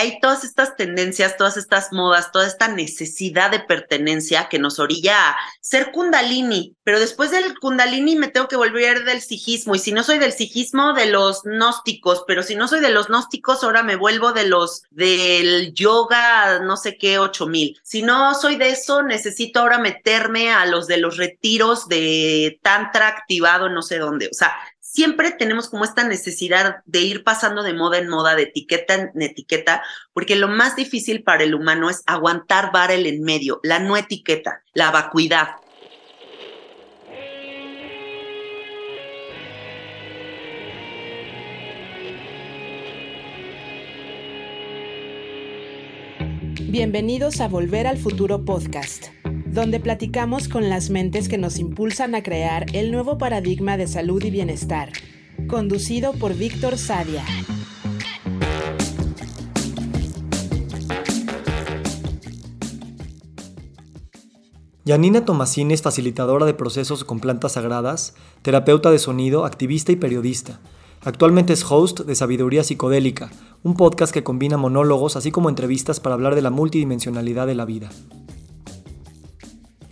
hay todas estas tendencias, todas estas modas, toda esta necesidad de pertenencia que nos orilla a ser kundalini, pero después del kundalini me tengo que volver del sijismo y si no soy del sijismo, de los gnósticos, pero si no soy de los gnósticos, ahora me vuelvo de los del yoga, no sé qué, ocho mil. Si no soy de eso, necesito ahora meterme a los de los retiros de tantra activado, no sé dónde. O sea, siempre tenemos como esta necesidad de ir pasando de moda en moda, de etiqueta en etiqueta, porque lo más difícil para el humano es aguantar vara el en medio, la no etiqueta, la vacuidad. Bienvenidos a Volver al Futuro Podcast donde platicamos con las mentes que nos impulsan a crear el nuevo paradigma de salud y bienestar, conducido por Víctor Sadia. Yanina Tomasini es facilitadora de procesos con plantas sagradas, terapeuta de sonido, activista y periodista. Actualmente es host de Sabiduría Psicodélica, un podcast que combina monólogos así como entrevistas para hablar de la multidimensionalidad de la vida.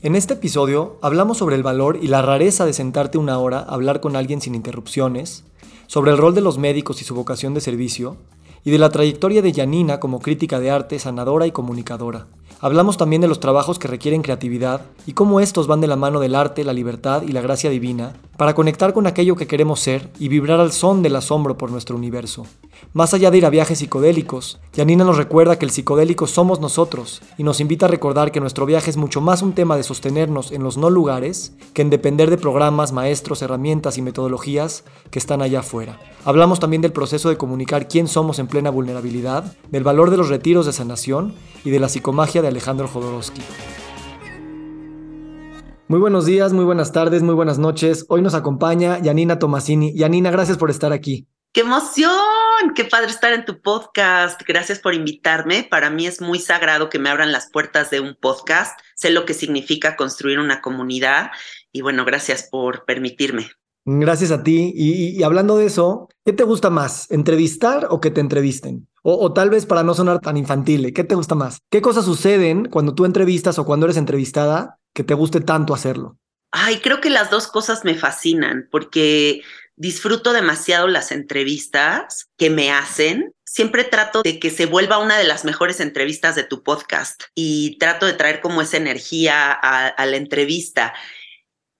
En este episodio hablamos sobre el valor y la rareza de sentarte una hora a hablar con alguien sin interrupciones, sobre el rol de los médicos y su vocación de servicio, y de la trayectoria de Janina como crítica de arte, sanadora y comunicadora. Hablamos también de los trabajos que requieren creatividad y cómo estos van de la mano del arte, la libertad y la gracia divina para conectar con aquello que queremos ser y vibrar al son del asombro por nuestro universo. Más allá de ir a viajes psicodélicos, Janina nos recuerda que el psicodélico somos nosotros y nos invita a recordar que nuestro viaje es mucho más un tema de sostenernos en los no lugares que en depender de programas, maestros, herramientas y metodologías que están allá afuera. Hablamos también del proceso de comunicar quién somos en plena vulnerabilidad, del valor de los retiros de sanación y de la psicomagia de Alejandro Jodorowsky. Muy buenos días, muy buenas tardes, muy buenas noches. Hoy nos acompaña Yanina Tomasini. Yanina, gracias por estar aquí. ¡Qué emoción! ¡Qué padre estar en tu podcast! Gracias por invitarme. Para mí es muy sagrado que me abran las puertas de un podcast. Sé lo que significa construir una comunidad y bueno, gracias por permitirme. Gracias a ti. Y, hablando de eso, ¿qué te gusta más? ¿Entrevistar o que te entrevisten? O, tal vez para no sonar tan infantil, ¿qué te gusta más? ¿Qué cosas suceden cuando tú entrevistas o cuando eres entrevistada que te guste tanto hacerlo? Ay, creo que las dos cosas me fascinan porque disfruto demasiado las entrevistas que me hacen. Siempre trato de que se vuelva una de las mejores entrevistas de tu podcast y trato de traer como esa energía a la entrevista.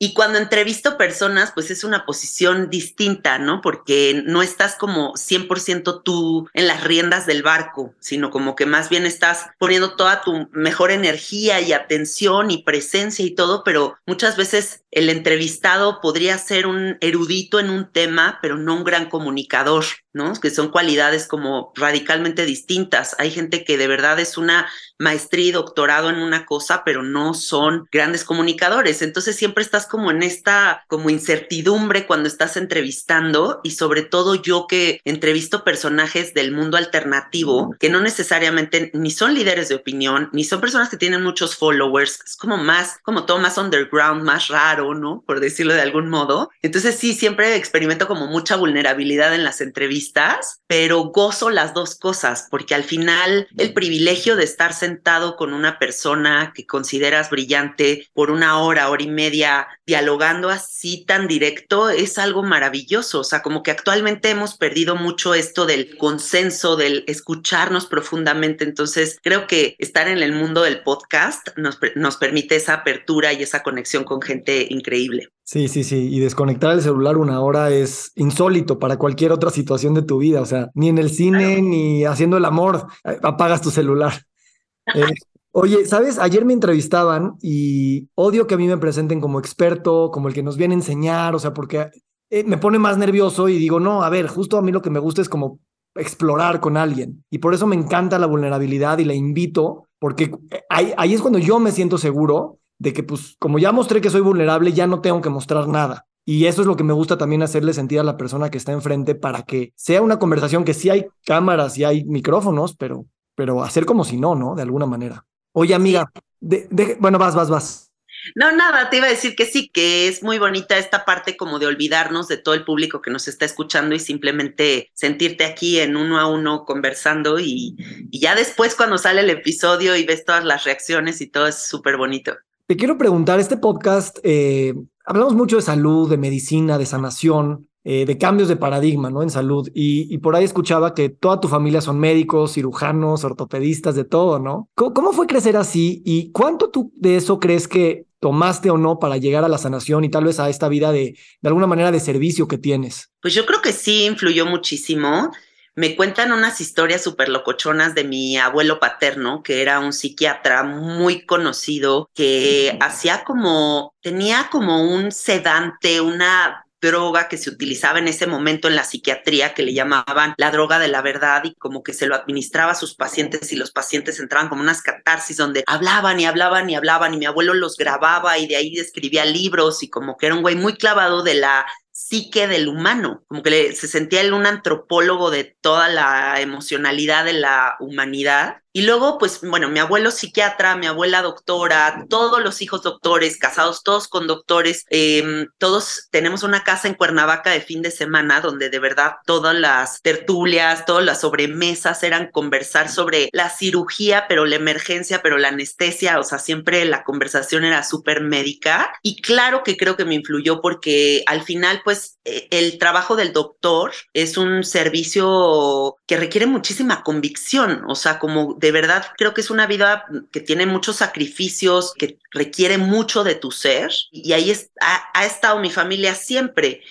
Y cuando entrevisto personas, pues es una posición distinta, ¿no? Porque no estás como 100% tú en las riendas del barco, sino como que más bien estás poniendo toda tu mejor energía y atención y presencia y todo, pero muchas veces el entrevistado podría ser un erudito en un tema, pero no un gran comunicador, ¿no? Que son cualidades como radicalmente distintas. Hay gente que de verdad es una maestría y doctorado en una cosa, pero no son grandes comunicadores. Entonces siempre estás como en esta como incertidumbre cuando estás entrevistando y sobre todo yo que entrevisto personajes del mundo alternativo que no necesariamente ni son líderes de opinión, ni son personas que tienen muchos followers, es como más, como todo más underground, más raro, ¿no? Por decirlo de algún modo. Entonces sí, siempre experimento como mucha vulnerabilidad en las entrevistas, pero gozo las dos cosas porque al final el privilegio de estar sentado con una persona que consideras brillante por una hora, hora y media, dialogando así tan directo, es algo maravilloso. O sea, como que actualmente hemos perdido mucho esto del consenso, del escucharnos profundamente. Entonces, creo que estar en el mundo del podcast nos, nos permite esa apertura y esa conexión con gente increíble. Sí, sí, sí. Y desconectar el celular una hora es insólito para cualquier otra situación de tu vida. O sea, ni en el cine, ni haciendo el amor, eh, apagas tu celular. Eh, oye, ¿sabes? Ayer me entrevistaban y odio que a mí me presenten como experto, como el que nos viene a enseñar, o sea, porque eh, me pone más nervioso y digo, no, a ver, justo a mí lo que me gusta es como explorar con alguien. Y por eso me encanta la vulnerabilidad y la invito, porque ahí, ahí es cuando yo me siento seguro de que, pues, como ya mostré que soy vulnerable, ya no tengo que mostrar nada. Y eso es lo que me gusta también hacerle sentir a la persona que está enfrente para que sea una conversación que sí hay cámaras y hay micrófonos, pero pero hacer como si no, ¿no? De alguna manera. Oye, amiga, de, bueno, vas, vas, vas. No, nada, te iba a decir que sí, que es muy bonita esta parte como de olvidarnos de todo el público que nos está escuchando y simplemente sentirte aquí en uno a uno conversando y, y ya después cuando sale el episodio y ves todas las reacciones y todo es súper bonito. Te quiero preguntar, este podcast, eh, hablamos mucho de salud, de medicina, de sanación, eh, de cambios de paradigma, ¿no? En salud. Y, por ahí escuchaba que toda tu familia son médicos, cirujanos, ortopedistas, de todo, ¿no? ¿Cómo, fue crecer así? ¿Y cuánto tú de eso crees que tomaste o no para llegar a la sanación y tal vez a esta vida de, de alguna manera de servicio que tienes? Pues yo creo que sí influyó muchísimo me cuentan unas historias súper locochonas de mi abuelo paterno, que era un psiquiatra muy conocido, que hacía como, tenía como un sedante, una droga que se utilizaba en ese momento en la psiquiatría que le llamaban la droga de la verdad y como que se lo administraba a sus pacientes y los pacientes entraban como unas catarsis donde hablaban y hablaban y hablaban y mi abuelo los grababa y de ahí escribía libros y como que era un güey muy clavado de la psique del humano, como que se sentía él un antropólogo de toda la emocionalidad de la humanidad y luego, pues, bueno, mi abuelo psiquiatra, mi abuela doctora, todos los hijos doctores, casados todos con doctores, em, todos tenemos una casa en Cuernavaca de fin de semana donde de verdad todas las tertulias, todas las sobremesas eran conversar sobre la cirugía, pero la emergencia, pero la anestesia, o sea, siempre la conversación era súper médica. Y claro que creo que me influyó porque al final, pues, e, el trabajo del doctor es un servicio que requiere muchísima convicción, o sea, como de verdad creo que es una vida que tiene muchos sacrificios, que requiere mucho de tu ser y ahí ha estado mi familia siempre.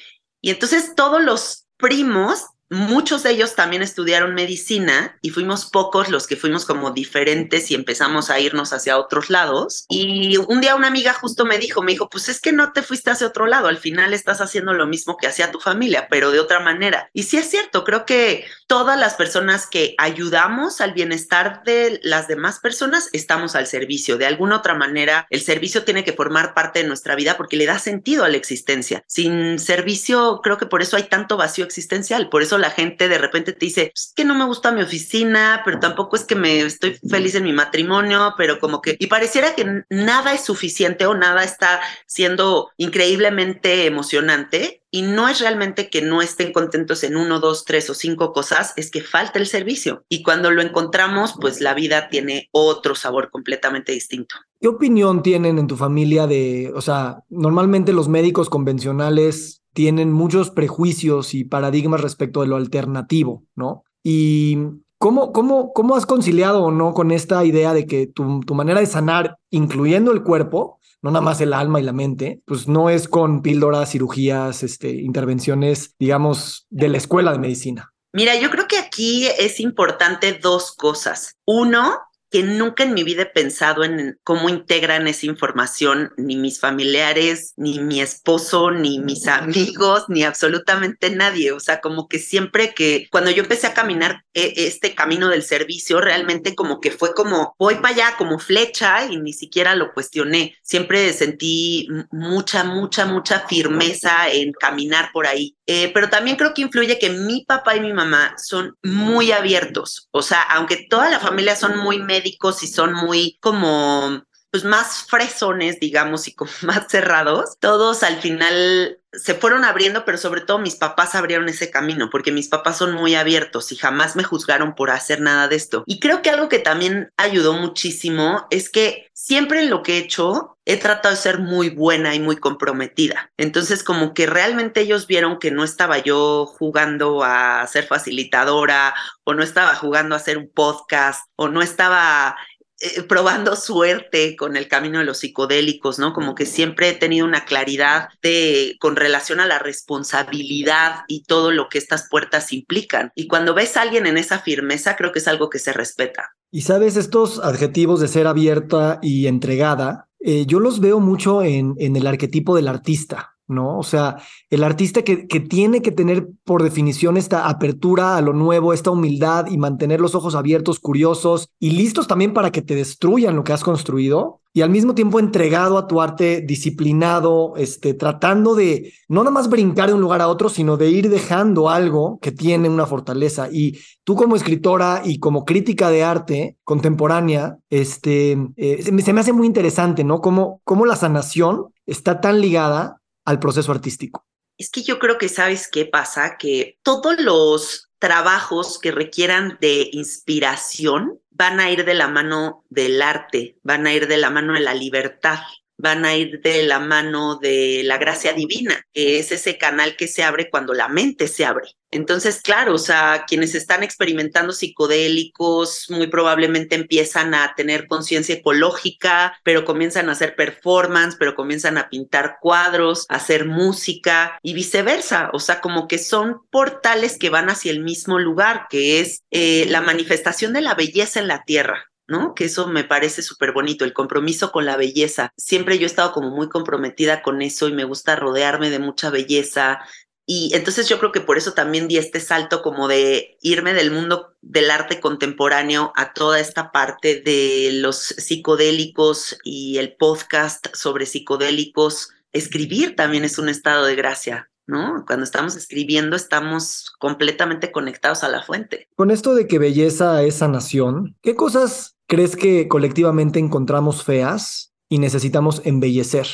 Y entonces todos los primos Muchos de ellos también estudiaron medicina y fuimos pocos los que fuimos como diferentes y empezamos a irnos hacia otros lados. Y un día una amiga justo me dijo, me dijo, pues es que no te fuiste hacia otro lado, al final estás haciendo lo mismo que hacía tu familia, pero de otra manera. Y sí es cierto, creo que todas las personas que ayudamos al bienestar de las demás personas estamos al servicio. De alguna otra manera, el servicio tiene que formar parte de nuestra vida porque le da sentido a la existencia. Sin servicio, creo que por eso hay tanto vacío existencial, por eso la gente de repente te dice, es que no me gusta mi oficina, pero tampoco es que me estoy feliz en mi matrimonio, pero como que, y pareciera que nada es suficiente o nada está siendo increíblemente emocionante. Y no es realmente que no estén contentos en uno, dos, tres o cinco cosas, es que falta el servicio. Y cuando lo encontramos, pues la vida tiene otro sabor completamente distinto. ¿Qué opinión tienen en tu familia de, o sea, normalmente los médicos convencionales tienen muchos prejuicios y paradigmas respecto de lo alternativo, ¿no? Y ¿Cómo, cómo, ¿Cómo has conciliado o no con esta idea de que tu, tu, manera de sanar, incluyendo el cuerpo, no nada más el alma y la mente, pues no es con píldoras, cirugías, este, intervenciones, digamos, de la escuela de medicina? Mira, yo creo que aquí es importante dos cosas. Uno, que nunca en mi vida he pensado en cómo integran esa información ni mis familiares, ni mi esposo, ni mis amigos, ni absolutamente nadie. O sea, como que siempre que cuando yo empecé a caminar e, este camino del servicio, realmente como que fue como voy para allá como flecha y ni siquiera lo cuestioné. Siempre sentí mucha, mucha, mucha firmeza en caminar por ahí. Eh, pero también creo que influye que mi papá y mi mamá son muy abiertos. O sea, aunque toda la familia son muy médicos y son muy como pues más fresones, digamos, y como más cerrados, todos al final se fueron abriendo, pero sobre todo mis papás abrieron ese camino, porque mis papás son muy abiertos y jamás me juzgaron por hacer nada de esto. Y creo que algo que también ayudó muchísimo es que siempre en lo que he hecho he tratado de ser muy buena y muy comprometida. Entonces, como que realmente ellos vieron que no estaba yo jugando a ser facilitadora o no estaba jugando a hacer un podcast o no estaba eh, probando suerte con el camino de los psicodélicos, ¿no? Como que siempre he tenido una claridad de con relación a la responsabilidad y todo lo que estas puertas implican. Y cuando ves a alguien en esa firmeza, creo que es algo que se respeta. Y sabes, estos adjetivos de ser abierta y entregada, eh, yo los veo mucho en, en el arquetipo del artista. ¿No? O sea, el artista que, que, tiene que tener por definición esta apertura a lo nuevo, esta humildad y mantener los ojos abiertos, curiosos y listos también para que te destruyan lo que has construido y al mismo tiempo entregado a tu arte, disciplinado, este, tratando de no nada más brincar de un lugar a otro, sino de ir dejando algo que tiene una fortaleza. Y tú como escritora y como crítica de arte contemporánea, este, eh, se, me, hace muy interesante, ¿no? Cómo, cómo la sanación está tan ligada al proceso artístico. Es que yo creo que sabes qué pasa, que todos los trabajos que requieran de inspiración van a ir de la mano del arte, van a ir de la mano de la libertad van a ir de la mano de la gracia divina, que es ese canal que se abre cuando la mente se abre. Entonces, claro, o sea, quienes están experimentando psicodélicos muy probablemente empiezan a tener conciencia ecológica, pero comienzan a hacer performance, pero comienzan a pintar cuadros, hacer música y viceversa. O sea, como que son portales que van hacia el mismo lugar, que es eh, la manifestación de la belleza en la tierra. ¿No? Que eso me parece súper bonito, el compromiso con la belleza. Siempre yo he estado como muy comprometida con eso y me gusta rodearme de mucha belleza. Y entonces yo creo que por eso también di este salto como de irme del mundo del arte contemporáneo a toda esta parte de los psicodélicos y el podcast sobre psicodélicos. Escribir también es un estado de gracia, ¿no? Cuando estamos escribiendo estamos completamente conectados a la fuente. Con esto de que belleza es sanación, ¿qué cosas ¿Crees que colectivamente encontramos feas y necesitamos embellecer?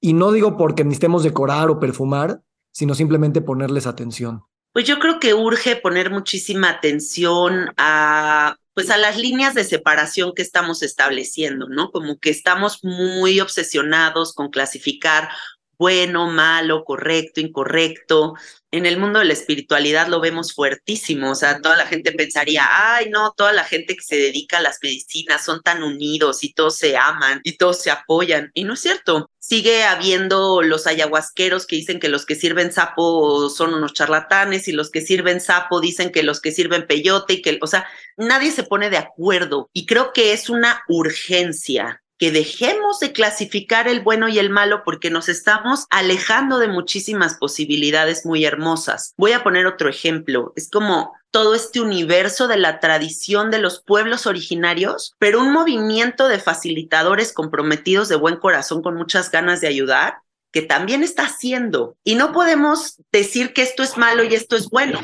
Y no digo porque necesitemos decorar o perfumar, sino simplemente ponerles atención. Pues yo creo que urge poner muchísima atención a pues a las líneas de separación que estamos estableciendo, ¿no? Como que estamos muy obsesionados con clasificar bueno, malo, correcto, incorrecto. En el mundo de la espiritualidad lo vemos fuertísimo, o sea, toda la gente pensaría, ay, no, toda la gente que se dedica a las medicinas son tan unidos y todos se aman y todos se apoyan. Y no es cierto. Sigue habiendo los ayahuasqueros que dicen que los que sirven sapo son unos charlatanes y los que sirven sapo dicen que los que sirven peyote y que, o sea, nadie se pone de acuerdo. Y creo que es una urgencia que dejemos de clasificar el bueno y el malo porque nos estamos alejando de muchísimas posibilidades muy hermosas. Voy a poner otro ejemplo. Es como todo este universo de la tradición de los pueblos originarios, pero un movimiento de facilitadores comprometidos de buen corazón con muchas ganas de ayudar que también está haciendo. Y no podemos decir que esto es malo y esto es bueno.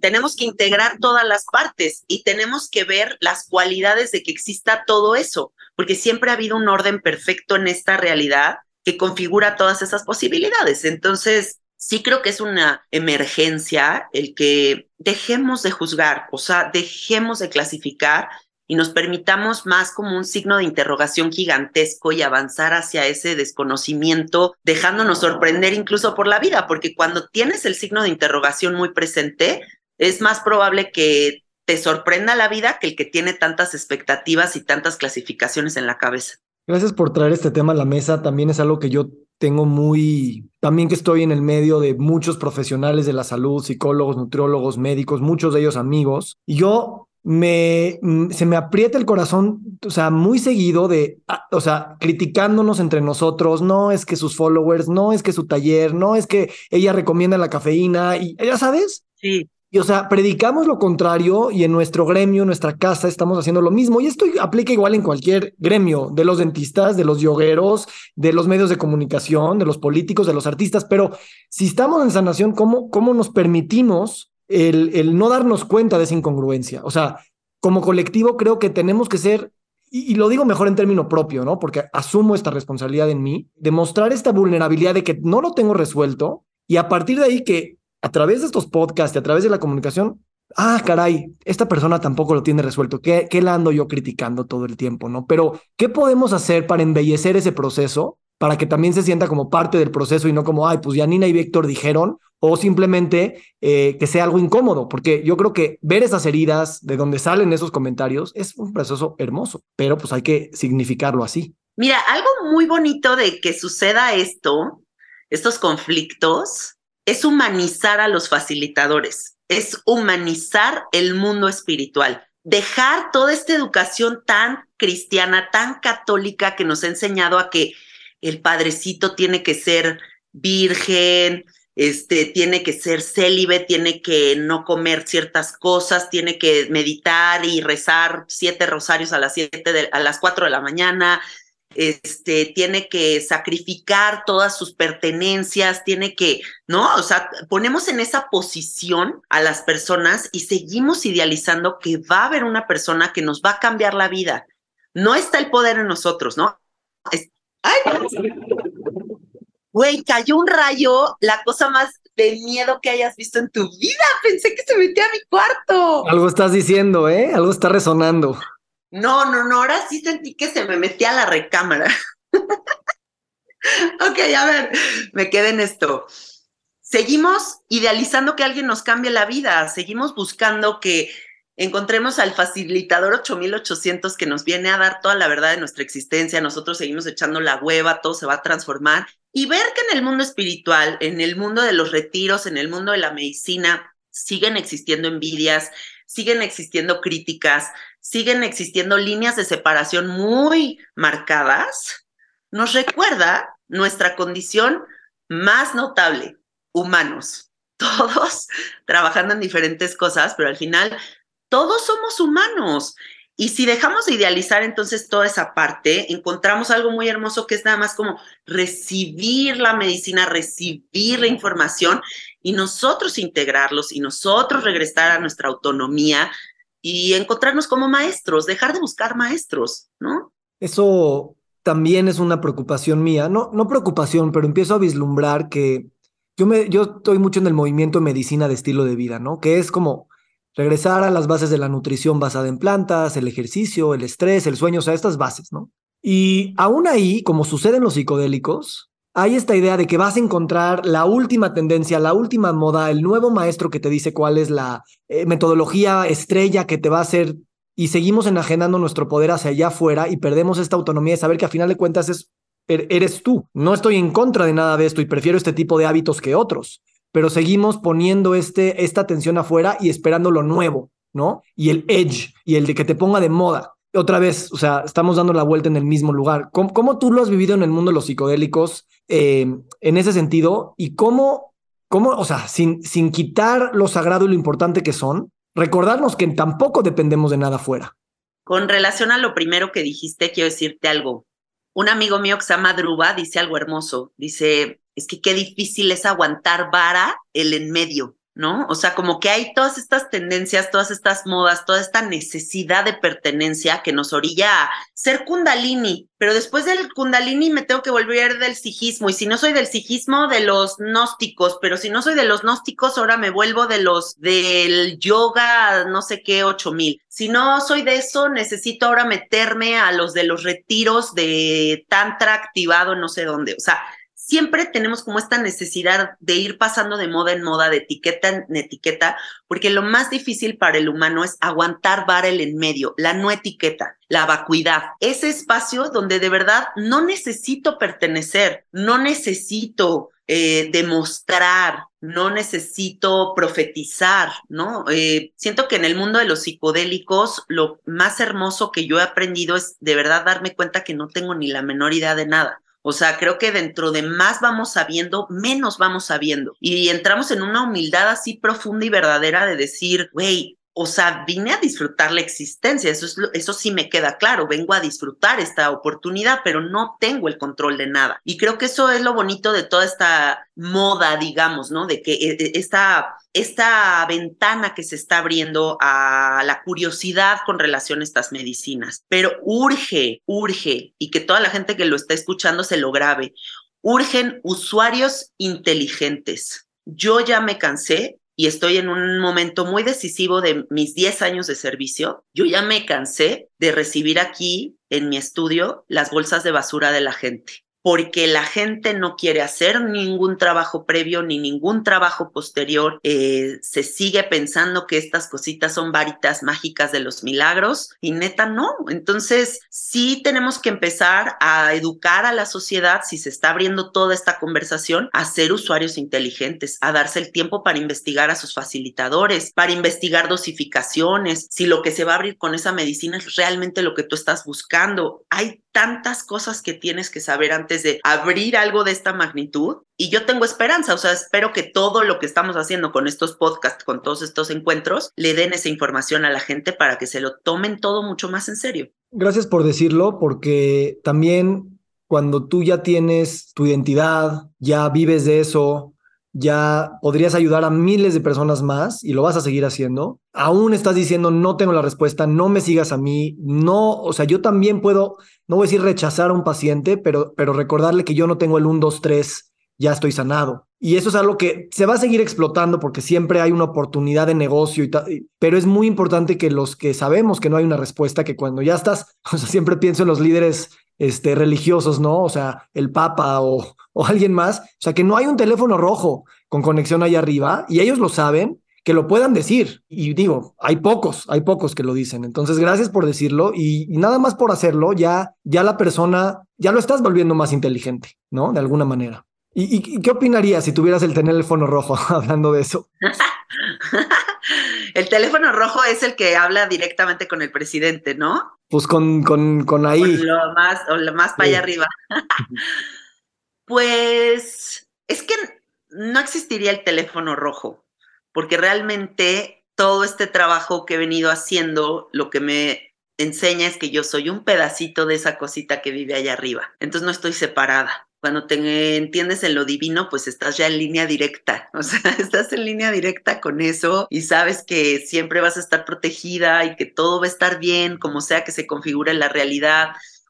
Tenemos que integrar todas las partes y tenemos que ver las cualidades de que exista todo eso porque siempre ha habido un orden perfecto en esta realidad que configura todas esas posibilidades. Entonces, sí creo que es una emergencia el que dejemos de juzgar, o sea, dejemos de clasificar y nos permitamos más como un signo de interrogación gigantesco y avanzar hacia ese desconocimiento, dejándonos sorprender incluso por la vida, porque cuando tienes el signo de interrogación muy presente, es más probable que te sorprenda la vida que el que tiene tantas expectativas y tantas clasificaciones en la cabeza. Gracias por traer este tema a la mesa. También es algo que yo tengo muy, también que estoy en el medio de muchos profesionales de la salud, psicólogos, nutriólogos, médicos, muchos de ellos amigos. Y yo me, mm, se me aprieta el corazón, o sea, muy seguido de, ah, o sea, criticándonos entre nosotros, no es que sus followers, no es que su taller, no es que ella recomienda la cafeína y ya sabes. Sí. Y o sea, predicamos lo contrario y en nuestro gremio, en nuestra casa, estamos haciendo lo mismo. Y esto aplica igual en cualquier gremio, de los dentistas, de los yogueros, de los medios de comunicación, de los políticos, de los artistas. Pero si estamos en sanación, ¿cómo, cómo nos permitimos el, el no darnos cuenta de esa incongruencia? O sea, como colectivo creo que tenemos que ser y, lo digo mejor en término propio, ¿no? Porque asumo esta responsabilidad en mí, demostrar esta vulnerabilidad de que no lo tengo resuelto y a partir de ahí que a través de estos podcasts a través de la comunicación, ah, caray, esta persona tampoco lo tiene resuelto. ¿Qué, ¿Qué la ando yo criticando todo el tiempo? ¿no? Pero, ¿qué podemos hacer para embellecer ese proceso? Para que también se sienta como parte del proceso y no como, ay, pues ya Nina y Víctor dijeron, o simplemente eh, que sea algo incómodo, porque yo creo que ver esas heridas de donde salen esos comentarios es un proceso hermoso, pero pues hay que significarlo así. Mira, algo muy bonito de que suceda esto, estos conflictos, es humanizar a los facilitadores, es humanizar el mundo espiritual, dejar toda esta educación tan cristiana, tan católica que nos ha enseñado a que el padrecito tiene que ser virgen, este, tiene que ser célibe, tiene que no comer ciertas cosas, tiene que meditar y rezar siete rosarios a las siete de, a las cuatro de la mañana, este, tiene que sacrificar todas sus pertenencias, tiene que, ¿no? O sea, ponemos en esa posición a las personas y seguimos idealizando que va a haber una persona que nos va a cambiar la vida. No está el poder en nosotros, ¿no? ¡Ay! Güey, cayó un rayo, la cosa más de miedo que hayas visto en tu vida. Pensé que se metía a mi cuarto. Algo estás diciendo, ¿eh? Algo está resonando. No, no, no, ahora sí sentí que se me metía a la recámara. ok, a ver, me quedé en esto. Seguimos idealizando que alguien nos cambie la vida, seguimos buscando que encontremos al facilitador 8800 que nos viene a dar toda la verdad de nuestra existencia, nosotros seguimos echando la hueva, todo se va a transformar y ver que en el mundo espiritual, en el mundo de los retiros, en el mundo de la medicina, siguen existiendo envidias, siguen existiendo críticas, siguen existiendo líneas de separación muy marcadas, nos recuerda nuestra condición más notable, humanos, todos trabajando en diferentes cosas, pero al final todos somos humanos. Y si dejamos de idealizar entonces toda esa parte, encontramos algo muy hermoso que es nada más como recibir la medicina, recibir la información y nosotros integrarlos y nosotros regresar a nuestra autonomía y encontrarnos como maestros, dejar de buscar maestros, ¿no? Eso también es una preocupación mía, no, no preocupación, pero empiezo a vislumbrar que yo, me, yo estoy mucho en el movimiento de medicina de estilo de vida, ¿no? Que es como regresar a las bases de la nutrición basada en plantas, el ejercicio, el estrés, el sueño, o sea, estas bases, ¿no? Y aún ahí, como sucede en los psicodélicos, hay esta idea de que vas a encontrar la última tendencia, la última moda, el nuevo maestro que te dice cuál es la eh, metodología estrella que te va a hacer y seguimos enajenando nuestro poder hacia allá afuera y perdemos esta autonomía de saber que a final de cuentas es, er, eres tú. No estoy en contra de nada de esto y prefiero este tipo de hábitos que otros pero seguimos poniendo este, esta atención afuera y esperando lo nuevo, ¿no? Y el edge y el de que te ponga de moda. Otra vez, o sea, estamos dando la vuelta en el mismo lugar. ¿Cómo, tú lo has vivido en el mundo de los psicodélicos eh, en ese sentido? ¿Y cómo, cómo o sea, sin, sin quitar lo sagrado y lo importante que son, recordarnos que tampoco dependemos de nada afuera? Con relación a lo primero que dijiste, quiero decirte algo. Un amigo mío que se llama Druba dice algo hermoso. Dice, es que qué difícil es aguantar vara el en medio, ¿no? O sea, como que hay todas estas tendencias, todas estas modas, toda esta necesidad de pertenencia que nos orilla a ser kundalini, pero después del kundalini me tengo que volver del sijismo, y si no soy del sijismo, de los gnósticos, pero si no soy de los gnósticos, ahora me vuelvo de los del yoga, no sé qué, ocho mil. Si no soy de eso, necesito ahora meterme a los de los retiros de tantra activado, no sé dónde, o sea, siempre tenemos como esta necesidad de ir pasando de moda en moda, de etiqueta en etiqueta, porque lo más difícil para el humano es aguantar el en medio, la no etiqueta, la vacuidad, ese espacio donde de verdad no necesito pertenecer, no necesito eh, demostrar, no necesito profetizar, ¿no? Eh, siento que en el mundo de los psicodélicos lo más hermoso que yo he aprendido es de verdad darme cuenta que no tengo ni la menor idea de nada. O sea, creo que dentro de más vamos sabiendo, menos vamos sabiendo. Y entramos en una humildad así profunda y verdadera de decir, güey, o sea, vine a disfrutar la existencia, eso, es, eso sí me queda claro, vengo a disfrutar esta oportunidad, pero no tengo el control de nada. Y creo que eso es lo bonito de toda esta moda, digamos, ¿no? De que eh, eh, esta, esta ventana que se está abriendo a la curiosidad con relación a estas medicinas. Pero urge, urge, y que toda la gente que lo está escuchando se lo grabe, urgen usuarios inteligentes. Yo ya me cansé y estoy en un momento muy decisivo de mis 10 años de servicio, yo ya me cansé de recibir aquí en mi estudio las bolsas de basura de la gente porque la gente no quiere hacer ningún trabajo previo ni ningún trabajo posterior. Eh, se sigue pensando que estas cositas son varitas mágicas de los milagros y neta no. Entonces sí tenemos que empezar a educar a la sociedad, si se está abriendo toda esta conversación, a ser usuarios inteligentes, a darse el tiempo para investigar a sus facilitadores, para investigar dosificaciones, si lo que se va a abrir con esa medicina es realmente lo que tú estás buscando. Hay tantas cosas que tienes que saber antes de abrir algo de esta magnitud. Y yo tengo esperanza, o sea, espero que todo lo que estamos haciendo con estos podcasts, con todos estos encuentros, le den esa información a la gente para que se lo tomen todo mucho más en serio. Gracias por decirlo, porque también cuando tú ya tienes tu identidad, ya vives de eso, ya podrías ayudar a miles de personas más y lo vas a seguir haciendo. Aún estás diciendo, no tengo la respuesta, no me sigas a mí, no, o sea, yo también puedo, no voy a decir rechazar a un paciente, pero, pero recordarle que yo no tengo el 1, 2, 3, ya estoy sanado. Y eso es algo que se va a seguir explotando porque siempre hay una oportunidad de negocio, y pero es muy importante que los que sabemos que no hay una respuesta, que cuando ya estás, o sea, siempre pienso en los líderes este, religiosos, ¿no? O sea, el Papa o, o alguien más. O sea, que no hay un teléfono rojo con conexión ahí arriba y ellos lo saben, que lo puedan decir. Y digo, hay pocos, hay pocos que lo dicen. Entonces, gracias por decirlo y, nada más por hacerlo, ya, ya la persona, ya lo estás volviendo más inteligente, ¿no? De alguna manera. ¿Y, y qué opinarías si tuvieras el teléfono rojo hablando de eso? el teléfono rojo es el que habla directamente con el presidente, ¿no? Pues con, con, con ahí. lo más, o lo más para allá arriba. pues es que no existiría el teléfono rojo, porque realmente todo este trabajo que he venido haciendo, lo que me enseña es que yo soy un pedacito de esa cosita que vive allá arriba. Entonces no estoy separada cuando te entiendes en lo divino, pues estás ya en línea directa, o sea, estás en línea directa con eso y sabes que siempre vas a estar protegida y que todo va a estar bien, como sea que se configure la realidad,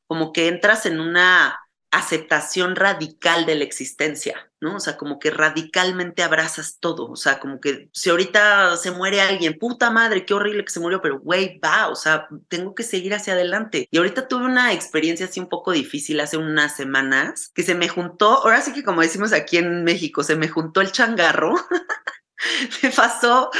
como que entras en una aceptación radical de la existencia, ¿no? O sea, como que radicalmente abrazas todo, o sea, como que si ahorita se muere alguien, puta madre, qué horrible que se murió, pero güey, va, o sea, tengo que seguir hacia adelante. Y ahorita tuve una experiencia así un poco difícil hace unas semanas, que se me juntó, ahora sí que como decimos aquí en México, se me juntó el changarro, me pasó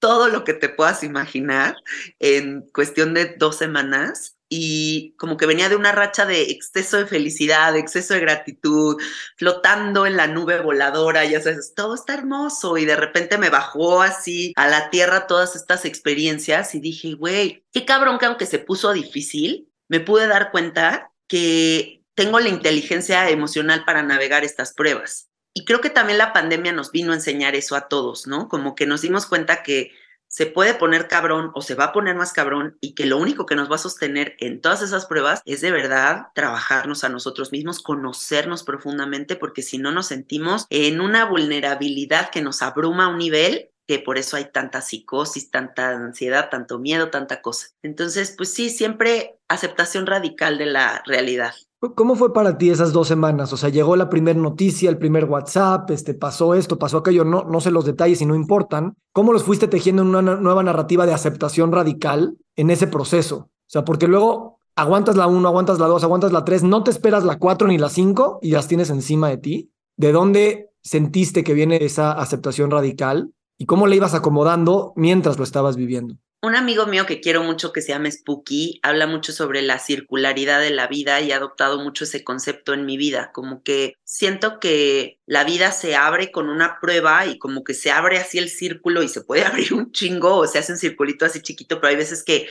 todo lo que te puedas imaginar en cuestión de dos semanas y como que venía de una racha de exceso de felicidad, de exceso de gratitud, flotando en la nube voladora, ya sabes, todo está hermoso y de repente me bajó así a la tierra todas estas experiencias y dije, güey, qué cabrón que aunque se puso difícil, me pude dar cuenta que tengo la inteligencia emocional para navegar estas pruebas. Y creo que también la pandemia nos vino a enseñar eso a todos, ¿no? Como que nos dimos cuenta que se puede poner cabrón o se va a poner más cabrón y que lo único que nos va a sostener en todas esas pruebas es de verdad trabajarnos a nosotros mismos, conocernos profundamente, porque si no nos sentimos en una vulnerabilidad que nos abruma a un nivel que por eso hay tanta psicosis, tanta ansiedad, tanto miedo, tanta cosa. Entonces, pues sí, siempre aceptación radical de la realidad. ¿Cómo fue para ti esas dos semanas? O sea, llegó la primera noticia, el primer WhatsApp, este, pasó esto, pasó aquello, no, no sé los detalles y no importan. ¿Cómo los fuiste tejiendo en una nueva narrativa de aceptación radical en ese proceso? O sea, porque luego aguantas la 1, aguantas la 2, aguantas la 3, no te esperas la 4 ni la 5 y las tienes encima de ti. ¿De dónde sentiste que viene esa aceptación radical y cómo la ibas acomodando mientras lo estabas viviendo? Un amigo mío que quiero mucho, que se llama Spooky, habla mucho sobre la circularidad de la vida y ha adoptado mucho ese concepto en mi vida, como que siento que la vida se abre con una prueba y como que se abre así el círculo y se puede abrir un chingo o se hace un circulito así chiquito, pero hay veces que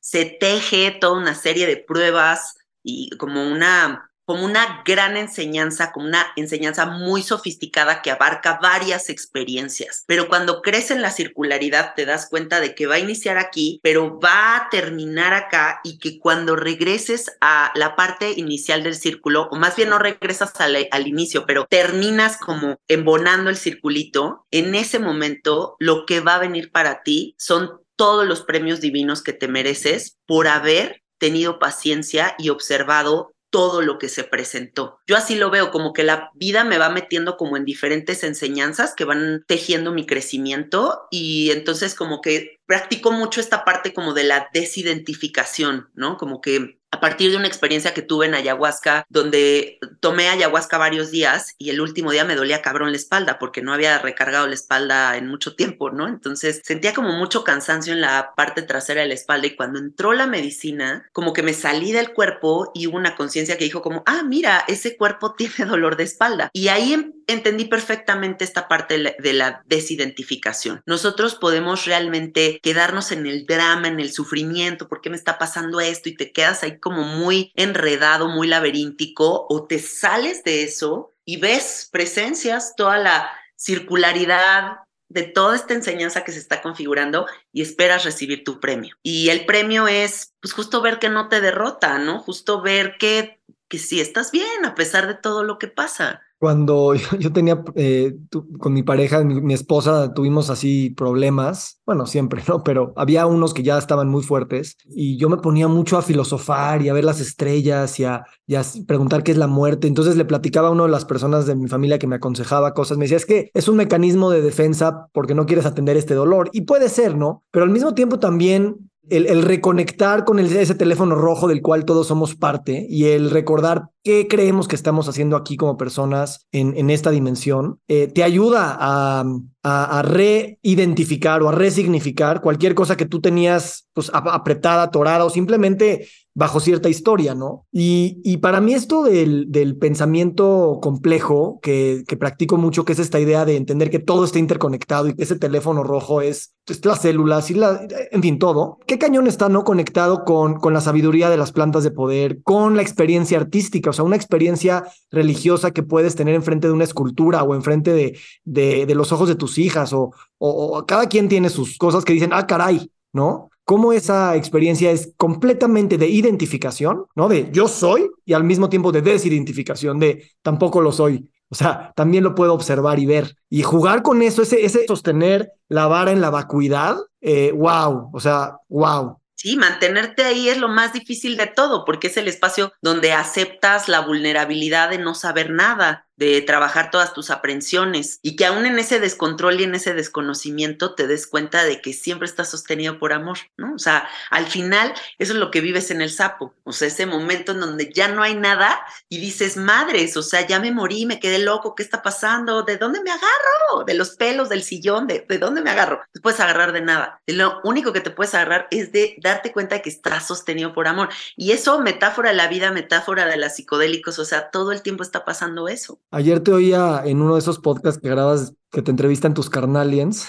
se teje toda una serie de pruebas y como una como una gran enseñanza, como una enseñanza muy sofisticada que abarca varias experiencias. Pero cuando crece en la circularidad te das cuenta de que va a iniciar aquí, pero va a terminar acá y que cuando regreses a la parte inicial del círculo, o más bien no regresas al, al inicio, pero terminas como embonando el circulito, en ese momento lo que va a venir para ti son todos los premios divinos que te mereces por haber tenido paciencia y observado todo lo que se presentó. Yo así lo veo, como que la vida me va metiendo como en diferentes enseñanzas que van tejiendo mi crecimiento y entonces como que practico mucho esta parte como de la desidentificación, ¿no? Como que a partir de una experiencia que tuve en ayahuasca, donde tomé ayahuasca varios días y el último día me dolía cabrón la espalda porque no había recargado la espalda en mucho tiempo, ¿no? Entonces sentía como mucho cansancio en la parte trasera de la espalda y cuando entró la medicina, como que me salí del cuerpo y hubo una conciencia que dijo como, ah, mira, ese cuerpo tiene dolor de espalda. Y ahí entendí perfectamente esta parte de la desidentificación. Nosotros podemos realmente quedarnos en el drama, en el sufrimiento, ¿por qué me está pasando esto? Y te quedas ahí como muy enredado, muy laberíntico, o te sales de eso y ves presencias, toda la circularidad de toda esta enseñanza que se está configurando y esperas recibir tu premio. Y el premio es, pues justo ver que no te derrota, ¿no? Justo ver que, que sí estás bien a pesar de todo lo que pasa cuando yo, tenía eh, con mi pareja, mi, esposa, tuvimos así problemas, bueno, siempre, ¿no? Pero había unos que ya estaban muy fuertes y yo me ponía mucho a filosofar y a ver las estrellas y a, y a preguntar qué es la muerte. Entonces le platicaba a una de las personas de mi familia que me aconsejaba cosas, me decía, es que es un mecanismo de defensa porque no quieres atender este dolor. Y puede ser, ¿no? Pero al mismo tiempo también el, reconectar con ese teléfono rojo del cual todos somos parte y el recordar qué creemos que estamos haciendo aquí como personas en, esta dimensión, eh, te ayuda a, a, reidentificar o a resignificar cualquier cosa que tú tenías pues apretada, atorada o simplemente bajo cierta historia, ¿no? Y, y para mí esto del, del pensamiento complejo que, que, practico mucho, que es esta idea de entender que todo está interconectado y que ese teléfono rojo es, es las células y la, en fin, todo. ¿Qué cañón está no conectado con, con la sabiduría de las plantas de poder, con la experiencia artística, o sea, una experiencia religiosa que puedes tener enfrente de una escultura o enfrente de, de, de los ojos de tus hijas o, o, o cada quien tiene sus cosas que dicen, ah, caray, ¿no? Cómo esa experiencia es completamente de identificación, ¿no? De yo soy y al mismo tiempo de desidentificación, de tampoco lo soy. O sea, también lo puedo observar y ver. Y jugar con eso, ese, ese sostener la vara en la vacuidad, eh, wow, o sea, wow. Sí, mantenerte ahí es lo más difícil de todo, porque es el espacio donde aceptas la vulnerabilidad de no saber nada, de trabajar todas tus aprensiones y que aún en ese descontrol y en ese desconocimiento te des cuenta de que siempre estás sostenido por amor, ¿no? O sea, al final eso es lo que vives en el sapo, o sea, ese momento en donde ya no hay nada y dices, madres, o sea, ya me morí, me quedé loco, ¿qué está pasando? ¿De dónde me agarro? De los pelos, del sillón, ¿de, de dónde me agarro? No te puedes agarrar de nada. Lo único que te puedes agarrar es de darte cuenta de que estás sostenido por amor. Y eso, metáfora de la vida, metáfora de las psicodélicos, o sea, todo el tiempo está pasando eso. Ayer te oía en uno de esos podcasts que grabas, que te entrevistan tus carnaliens,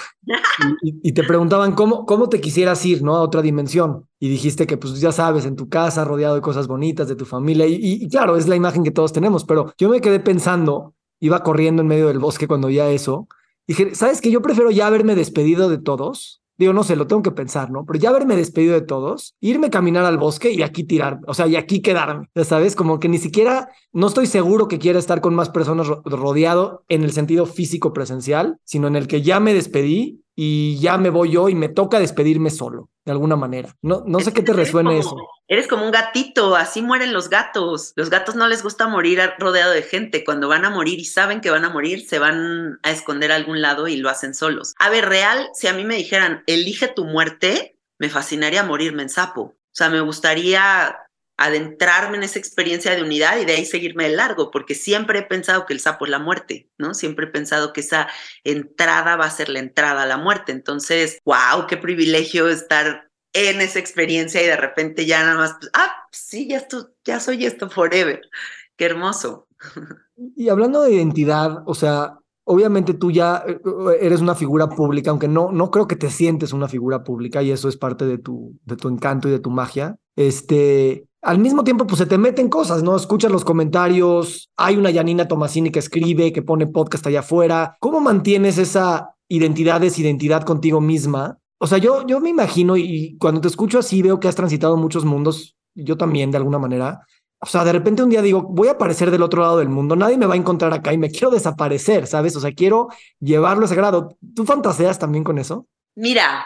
y, te preguntaban cómo, cómo te quisieras ir, ¿no? A otra dimensión. Y dijiste que, pues ya sabes, en tu casa, rodeado de cosas bonitas, de tu familia. Y, y claro, es la imagen que todos tenemos, pero yo me quedé pensando, iba corriendo en medio del bosque cuando ya eso. Dije, ¿sabes qué? Yo prefiero ya haberme despedido de todos Digo, no sé, lo tengo que pensar, ¿no? Pero ya haberme despedido de todos, irme a caminar al bosque y aquí tirarme, o sea, y aquí quedarme, ya sabes, como que ni siquiera, no estoy seguro que quiera estar con más personas rodeado en el sentido físico presencial, sino en el que ya me despedí y ya me voy yo y me toca despedirme solo, de alguna manera. No, no sé qué te resuena eso. Eres como un gatito, así mueren los gatos. Los gatos no les gusta morir rodeado de gente. Cuando van a morir y saben que van a morir, se van a esconder a algún lado y lo hacen solos. A ver, real, si a mí me dijeran, elige tu muerte, me fascinaría morirme en sapo. O sea, me gustaría adentrarme en esa experiencia de unidad y de ahí seguirme de largo, porque siempre he pensado que el sapo es la muerte, ¿no? Siempre he pensado que esa entrada va a ser la entrada a la muerte. Entonces, wow, qué privilegio estar en esa experiencia y de repente ya nada más, pues, ah, sí, ya, esto, ya soy esto forever. Qué hermoso. Y hablando de identidad, o sea, obviamente tú ya eh, eres una figura pública, aunque no, no creo que te sientes una figura pública y eso es parte de tu, de tu encanto y de tu magia. Este, al mismo tiempo, pues se te meten cosas, ¿no? Escuchas los comentarios, hay una Yanina Tomasini que escribe, que pone podcast allá afuera. ¿Cómo mantienes esa identidad, desidentidad contigo misma? O sea, yo, yo me imagino y cuando te escucho así veo que has transitado muchos mundos, yo también de alguna manera. O sea, de repente un día digo, voy a aparecer del otro lado del mundo, nadie me va a encontrar acá y me quiero desaparecer, ¿sabes? O sea, quiero llevarlo a ese grado. ¿Tú fantaseas también con eso? Mira,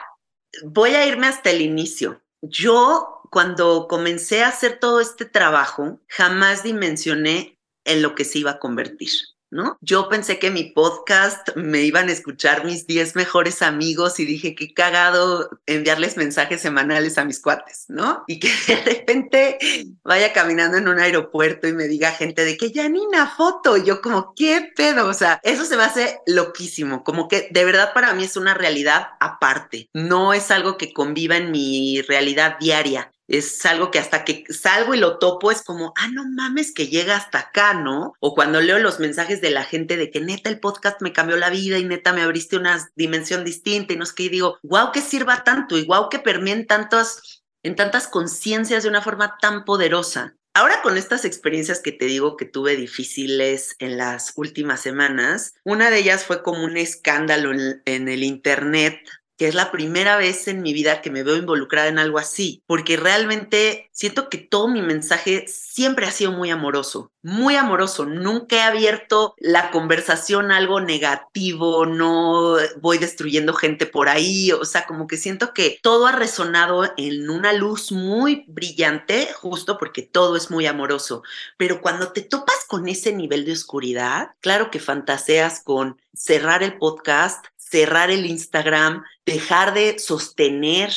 voy a irme hasta el inicio. Yo cuando comencé a hacer todo este trabajo, jamás dimensioné en lo que se iba a convertir. ¿no? Yo pensé que mi podcast me iban a escuchar mis 10 mejores amigos y dije, qué cagado enviarles mensajes semanales a mis cuates, ¿no? Y que de repente vaya caminando en un aeropuerto y me diga gente de que ya ni una foto, y yo como, ¿qué pedo? O sea, eso se me hace loquísimo, como que de verdad para mí es una realidad aparte, no es algo que conviva en mi realidad diaria. Es algo que hasta que salgo y lo topo es como, ah, no mames que llega hasta acá, ¿no? O cuando leo los mensajes de la gente de que neta el podcast me cambió la vida y neta me abriste una dimensión distinta y no es que digo, wow, que sirva tanto y wow, que permeen tantos, en tantas conciencias de una forma tan poderosa. Ahora con estas experiencias que te digo que tuve difíciles en las últimas semanas, una de ellas fue como un escándalo en el Internet que es la primera vez en mi vida que me veo involucrada en algo así, porque realmente siento que todo mi mensaje siempre ha sido muy amoroso, muy amoroso. Nunca he abierto la conversación a algo negativo, no voy destruyendo gente por ahí, o sea, como que siento que todo ha resonado en una luz muy brillante, justo porque todo es muy amoroso. Pero cuando te topas con ese nivel de oscuridad, claro que fantaseas con cerrar el podcast, cerrar el Instagram, dejar de sostener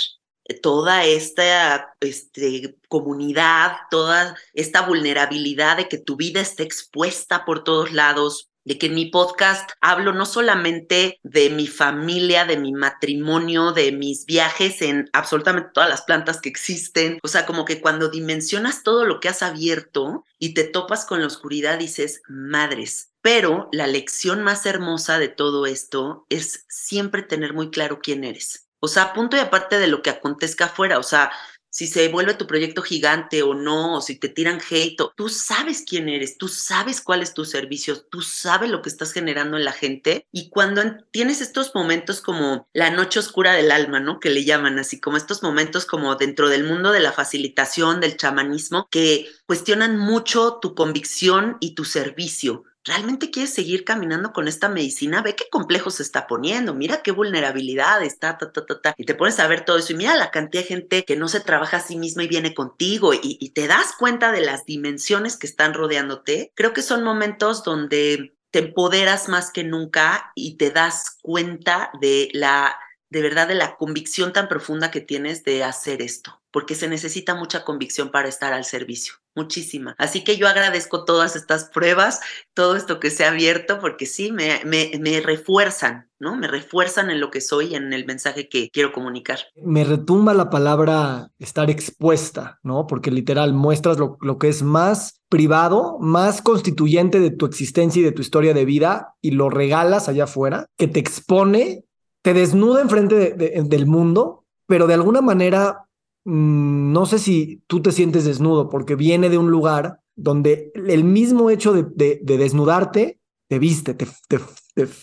toda esta este, comunidad, toda esta vulnerabilidad de que tu vida esté expuesta por todos lados, de que en mi podcast hablo no solamente de mi familia, de mi matrimonio, de mis viajes en absolutamente todas las plantas que existen. O sea, como que cuando dimensionas todo lo que has abierto y te topas con la oscuridad, dices, madres. Pero la lección más hermosa de todo esto es siempre tener muy claro quién eres. O sea, punto y aparte de lo que acontezca afuera, o sea, si se vuelve tu proyecto gigante o no, o si te tiran hate, tú sabes quién eres, tú sabes cuál es tu servicio, tú sabes lo que estás generando en la gente. Y cuando tienes estos momentos como la noche oscura del alma, ¿no? Que le llaman así, como estos momentos como dentro del mundo de la facilitación, del chamanismo, que cuestionan mucho tu convicción y tu servicio ¿realmente quieres seguir caminando con esta medicina? Ve qué complejo se está poniendo, mira qué vulnerabilidad está, ta, ta, ta, ta. Y te pones a ver todo eso y mira la cantidad de gente que no se trabaja a sí misma y viene contigo y, y te das cuenta de las dimensiones que están rodeándote. Creo que son momentos donde te empoderas más que nunca y te das cuenta de la, de verdad, de la convicción tan profunda que tienes de hacer esto porque se necesita mucha convicción para estar al servicio, muchísima. Así que yo agradezco todas estas pruebas, todo esto que se ha abierto, porque sí, me, me, refuerzan, ¿no? Me refuerzan en lo que soy, en el mensaje que quiero comunicar. Me retumba la palabra estar expuesta, ¿no? Porque literal muestras lo, lo que es más privado, más constituyente de tu existencia y de tu historia de vida y lo regalas allá afuera, que te expone, te desnuda enfrente de, del mundo, pero de alguna manera Mm, no sé si tú te sientes desnudo porque viene de un lugar donde el mismo hecho de, desnudarte te viste, te,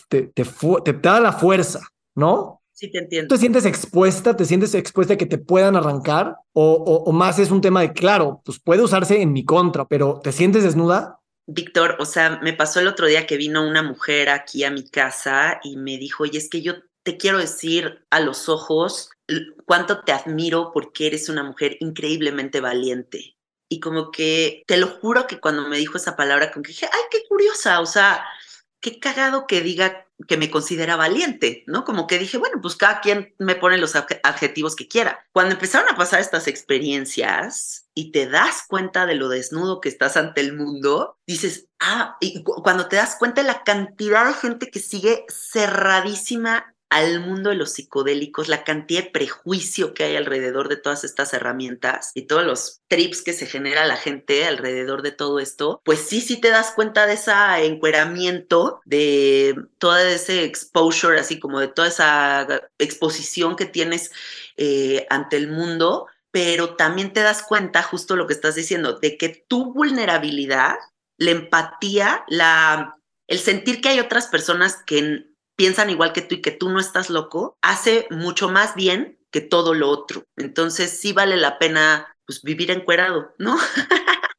te, te, da la fuerza, ¿no? Sí, te entiendo. ¿Te sientes expuesta? ¿Te sientes expuesta a que te puedan arrancar? O, o, más es un tema de, claro, pues puede usarse en mi contra, pero ¿te sientes desnuda? Víctor, o sea, me pasó el otro día que vino una mujer aquí a mi casa y me dijo, oye, es que yo te quiero decir a los ojos cuánto te admiro porque eres una mujer increíblemente valiente. Y como que, te lo juro que cuando me dijo esa palabra, que dije, ay, qué curiosa, o sea, qué cagado que diga que me considera valiente, ¿no? Como que dije, bueno, pues cada quien me pone los adjetivos que quiera. Cuando empezaron a pasar estas experiencias y te das cuenta de lo desnudo que estás ante el mundo, dices, ah, y cuando te das cuenta de la cantidad de gente que sigue cerradísima al mundo de los psicodélicos, la cantidad de prejuicio que hay alrededor de todas estas herramientas y todos los trips que se genera la gente alrededor de todo esto, pues sí, sí te das cuenta de ese encueramiento, de todo ese exposure, así como de toda esa exposición que tienes eh, ante el mundo, pero también te das cuenta, justo lo que estás diciendo, de que tu vulnerabilidad, la empatía, la, el sentir que hay otras personas que piensan igual que tú y que tú no estás loco, hace mucho más bien que todo lo otro. Entonces sí vale la pena pues vivir encuerado, ¿no?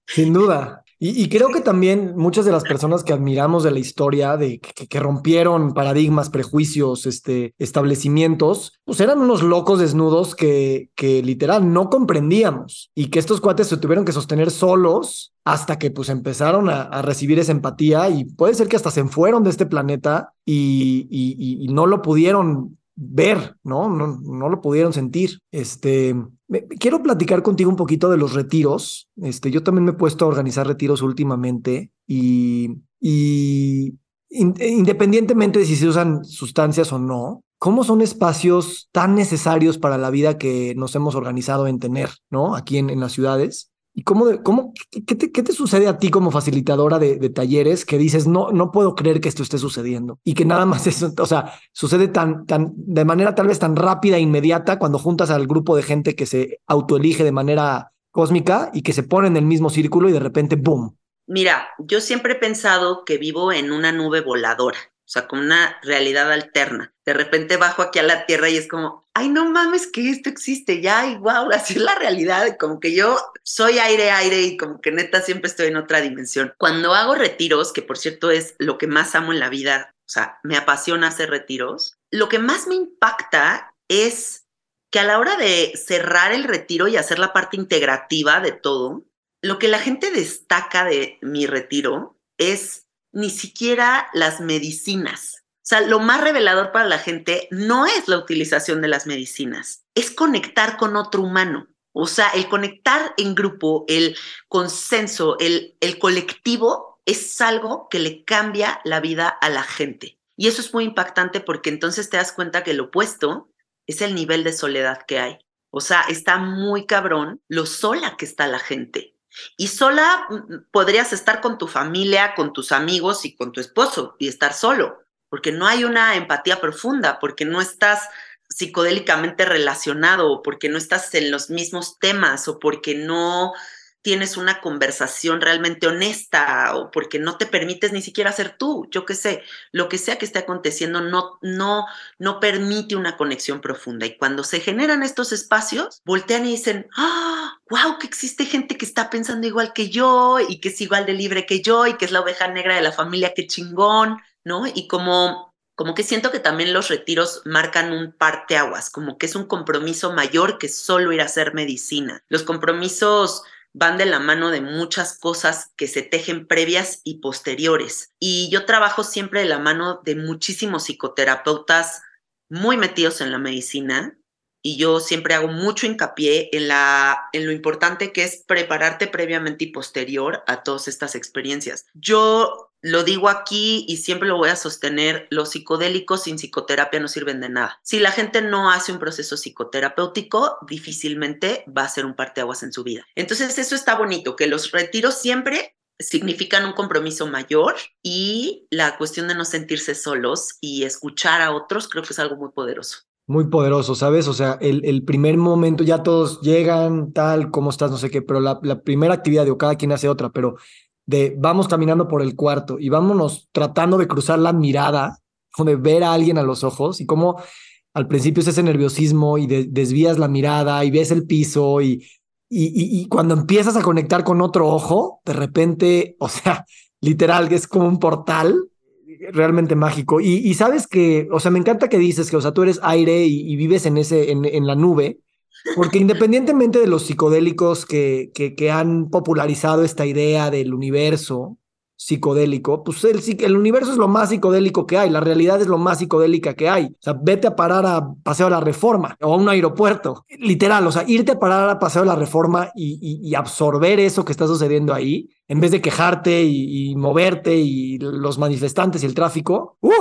Sin duda. Y, creo que también muchas de las personas que admiramos de la historia, de que, rompieron paradigmas, prejuicios, este, establecimientos, pues eran unos locos desnudos que, que literal no comprendíamos y que estos cuates se tuvieron que sostener solos hasta que pues empezaron a, recibir esa empatía y puede ser que hasta se fueron de este planeta y, y, y no lo pudieron ver, ¿no? ¿no? No lo pudieron sentir. Este, quiero platicar contigo un poquito de los retiros. Este, yo también me he puesto a organizar retiros últimamente y, y independientemente de si se usan sustancias o no, cómo son espacios tan necesarios para la vida que nos hemos organizado en tener, ¿no? Aquí en las ciudades. ¿Y cómo, cómo qué, te, qué, te, sucede a ti como facilitadora de, de, talleres que dices, no, no puedo creer que esto esté sucediendo? Y que nada más eso, o sea, sucede tan, tan, de manera tal vez tan rápida e inmediata cuando juntas al grupo de gente que se autoelige de manera cósmica y que se pone en el mismo círculo y de repente, ¡boom! Mira, yo siempre he pensado que vivo en una nube voladora o sea, con una realidad alterna. De repente bajo aquí a la tierra y es como, ay, no mames que esto existe ya, y wow, así es la realidad, como que yo soy aire, aire y como que neta siempre estoy en otra dimensión. Cuando hago retiros, que por cierto es lo que más amo en la vida, o sea, me apasiona hacer retiros, lo que más me impacta es que a la hora de cerrar el retiro y hacer la parte integrativa de todo, lo que la gente destaca de mi retiro es ni siquiera las medicinas. O sea, lo más revelador para la gente no es la utilización de las medicinas, es conectar con otro humano. O sea, el conectar en grupo, el consenso, el, el colectivo es algo que le cambia la vida a la gente. Y eso es muy impactante porque entonces te das cuenta que lo opuesto es el nivel de soledad que hay. O sea, está muy cabrón lo sola que está la gente. Y sola mm, mm, podrías estar con tu familia, con tus amigos y con tu esposo y estar solo, porque no hay una empatía profunda, porque no estás psicodélicamente relacionado, porque no estás en los mismos temas, o porque no tienes una conversación realmente honesta o porque no te permites ni siquiera ser tú, yo qué sé, lo que sea que esté aconteciendo no no no permite una conexión profunda. Y cuando se generan estos espacios, voltean y dicen, "Ah, wow, que existe gente que está pensando igual que yo y que es igual de libre que yo y que es la oveja negra de la familia, qué chingón", ¿no? Y como como que siento que también los retiros marcan un parteaguas, como que es un compromiso mayor que solo ir a hacer medicina. Los compromisos van de la mano de muchas cosas que se tejen previas y posteriores. Y yo trabajo siempre de la mano de muchísimos psicoterapeutas muy metidos en la medicina y yo siempre hago mucho hincapié en, la, en lo importante que es prepararte previamente y posterior a todas estas experiencias. Yo lo digo aquí y siempre lo voy a sostener, los psicodélicos sin psicoterapia no sirven de nada. Si la gente no hace un proceso psicoterapéutico, difícilmente va a ser un parteaguas en su vida. Entonces eso está bonito, que los retiros siempre significan un compromiso mayor y la cuestión de no sentirse solos y escuchar a otros creo que es algo muy poderoso. Muy poderoso, ¿sabes? O sea, el, el primer momento, ya todos llegan, tal, cómo estás, no sé qué, pero la, la primera actividad, digo, cada quien hace otra, pero de vamos caminando por el cuarto y vámonos tratando de cruzar la mirada o de ver a alguien a los ojos y cómo al principio es ese nerviosismo y desvías la mirada y ves el piso y, y, y, cuando empiezas a conectar con otro ojo, de repente, o sea, literal, es como un portal realmente mágico. Y, y, sabes que, o sea, me encanta que dices que, o sea, tú eres aire y, vives en, ese, en, en la nube porque independientemente de los psicodélicos que, que, que, han popularizado esta idea del universo psicodélico, pues el, el, universo es lo más psicodélico que hay, la realidad es lo más psicodélica que hay. O sea, vete a parar a Paseo de la Reforma o a un aeropuerto. Literal, o sea, irte a parar a Paseo de la Reforma y, y, absorber eso que está sucediendo ahí, en vez de quejarte y, y moverte y los manifestantes y el tráfico. ¡Uh!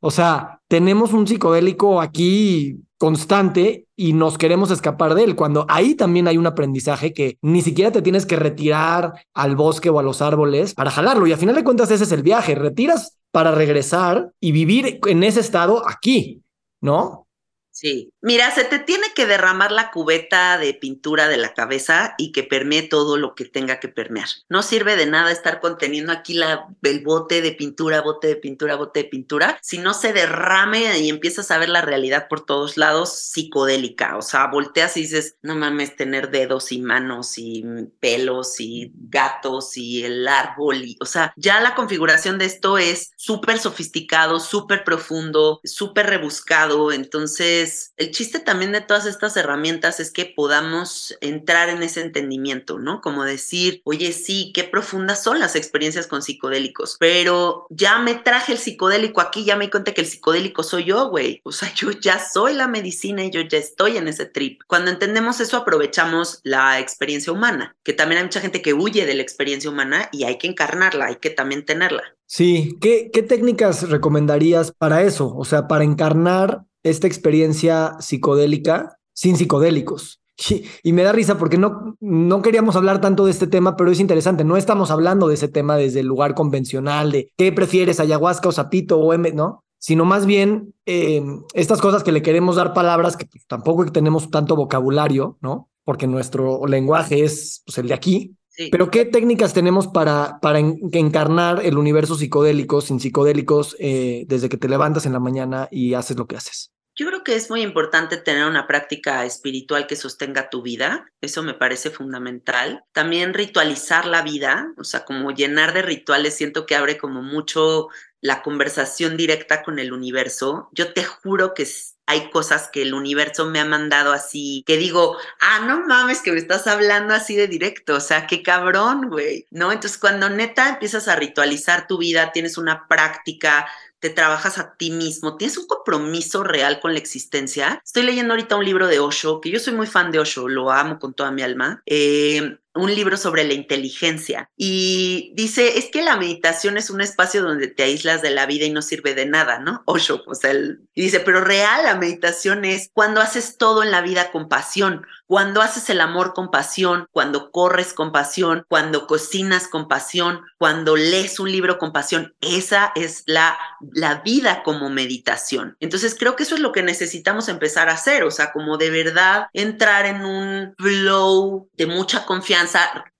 O sea, tenemos un psicodélico aquí constante y nos queremos escapar de él, cuando ahí también hay un aprendizaje que ni siquiera te tienes que retirar al bosque o a los árboles para jalarlo. Y a final de cuentas ese es el viaje, retiras para regresar y vivir en ese estado aquí, ¿no? Sí, mira, se te tiene que derramar la cubeta de pintura de la cabeza y que permee todo lo que tenga que permear. No sirve de nada estar conteniendo aquí la, el bote de pintura, bote de pintura, bote de pintura, si no se derrame y empiezas a ver la realidad por todos lados psicodélica. O sea, volteas y dices, no mames, tener dedos y manos y pelos y gatos y el árbol. O sea, ya la configuración de esto es súper sofisticado, súper profundo, súper rebuscado. Entonces, el chiste también de todas estas herramientas es que podamos entrar en ese entendimiento, ¿no? Como decir, oye, sí, qué profundas son las experiencias con psicodélicos, pero ya me traje el psicodélico aquí, ya me di cuenta que el psicodélico soy yo, güey. O sea, yo ya soy la medicina y yo ya estoy en ese trip. Cuando entendemos eso, aprovechamos la experiencia humana, que también hay mucha gente que huye de la experiencia humana y hay que encarnarla, hay que también tenerla. Sí, ¿qué, qué técnicas recomendarías para eso? O sea, para encarnar esta experiencia psicodélica sin psicodélicos. Y, me da risa porque no, no queríamos hablar tanto de este tema, pero es interesante. No estamos hablando de ese tema desde el lugar convencional de qué prefieres, ayahuasca o sapito o M, ¿no? Sino más bien eh, estas cosas que le queremos dar palabras que pues, tampoco tenemos tanto vocabulario, ¿no? Porque nuestro lenguaje es pues, el de aquí. Pero ¿qué técnicas tenemos para, para encarnar el universo psicodélico, sin psicodélicos, eh, desde que te levantas en la mañana y haces lo que haces? Yo creo que es muy importante tener una práctica espiritual que sostenga tu vida, eso me parece fundamental. También ritualizar la vida, o sea, como llenar de rituales, siento que abre como mucho la conversación directa con el universo. Yo te juro que hay cosas que el universo me ha mandado así, que digo, ah, no mames, que me estás hablando así de directo, o sea, qué cabrón, güey, ¿no? Entonces, cuando neta empiezas a ritualizar tu vida, tienes una práctica, te trabajas a ti mismo, tienes un compromiso real con la existencia. Estoy leyendo ahorita un libro de Osho, que yo soy muy fan de Osho, lo amo con toda mi alma. Eh, un libro sobre la inteligencia y dice, es que la meditación es un espacio donde te aíslas de la vida y no sirve de nada, ¿no? Osho, pues él y dice, pero real la meditación es cuando haces todo en la vida con pasión, cuando haces el amor con pasión, cuando corres con pasión, cuando cocinas con pasión, cuando lees un libro con pasión, esa es la, la vida como meditación. Entonces creo que eso es lo que necesitamos empezar a hacer, o sea, como de verdad entrar en un flow de mucha confianza,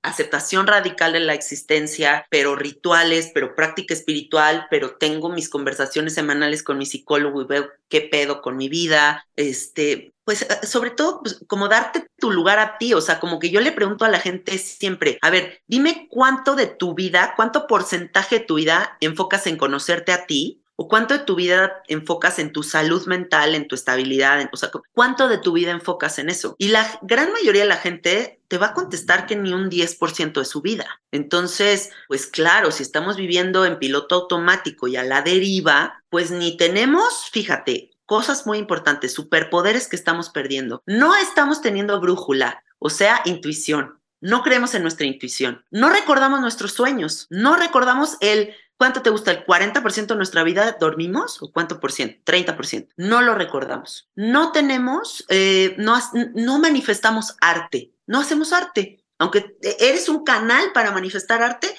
aceptación radical de la existencia, pero rituales, pero práctica espiritual, pero tengo mis conversaciones semanales con mi psicólogo y veo qué pedo con mi vida, este, pues eh, sobre todo pues, como darte tu lugar a ti, o sea, como que yo le pregunto a la gente siempre, a ver, dime cuánto de tu vida, cuánto porcentaje de tu vida enfocas en conocerte a ti ¿O cuánto de tu vida enfocas en tu salud mental, en tu estabilidad? o sea, ¿cuánto de tu vida enfocas en eso? Y la gran mayoría de la gente te va a contestar que ni un 10% de su vida. Entonces, pues claro, si estamos viviendo en piloto automático y a la deriva, pues ni tenemos, fíjate, cosas muy importantes, superpoderes que estamos perdiendo. No estamos teniendo brújula, o sea, intuición. No creemos en nuestra intuición. No recordamos nuestros sueños. No recordamos el ¿Cuánto te gusta? ¿El 40% de nuestra vida dormimos o cuánto por ciento? 30%. No lo recordamos. No tenemos, eh, no, no manifestamos arte. No hacemos arte. Aunque eres un canal para manifestar arte,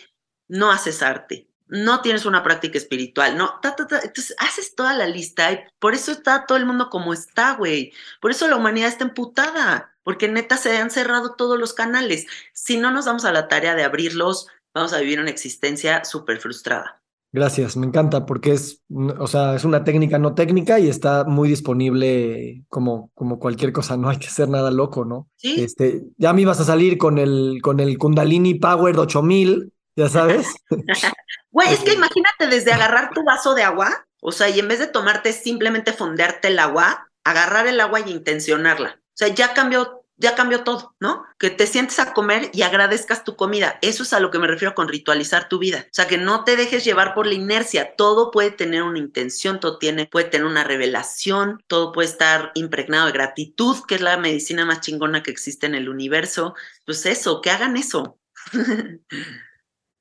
no haces arte. No tienes una práctica espiritual, no, entonces haces toda la lista y por eso está todo el mundo como está, güey. Por eso la humanidad está emputada, porque neta se han cerrado todos los canales. Si no nos damos a la tarea de abrirlos, vamos a vivir una existencia súper frustrada. Gracias, me encanta porque es, o sea, es una técnica no técnica y está muy disponible como, como cualquier cosa, no hay que ser nada loco, ¿no? Sí. Este, ya me ibas a salir con el, con el Kundalini Power 8000, ya sabes. Güey, es que imagínate desde agarrar tu vaso de agua, o sea, y en vez de tomarte simplemente fondearte el agua, agarrar el agua y intencionarla. O sea, ya cambió ya cambió todo, ¿no? Que te sientes a comer y agradezcas tu comida. Eso es a lo que me refiero con ritualizar tu vida. O sea, que no te dejes llevar por la inercia. Todo puede tener una intención, todo tiene, puede tener una revelación, todo puede estar impregnado de gratitud, que es la medicina más chingona que existe en el universo. Pues eso, que hagan eso.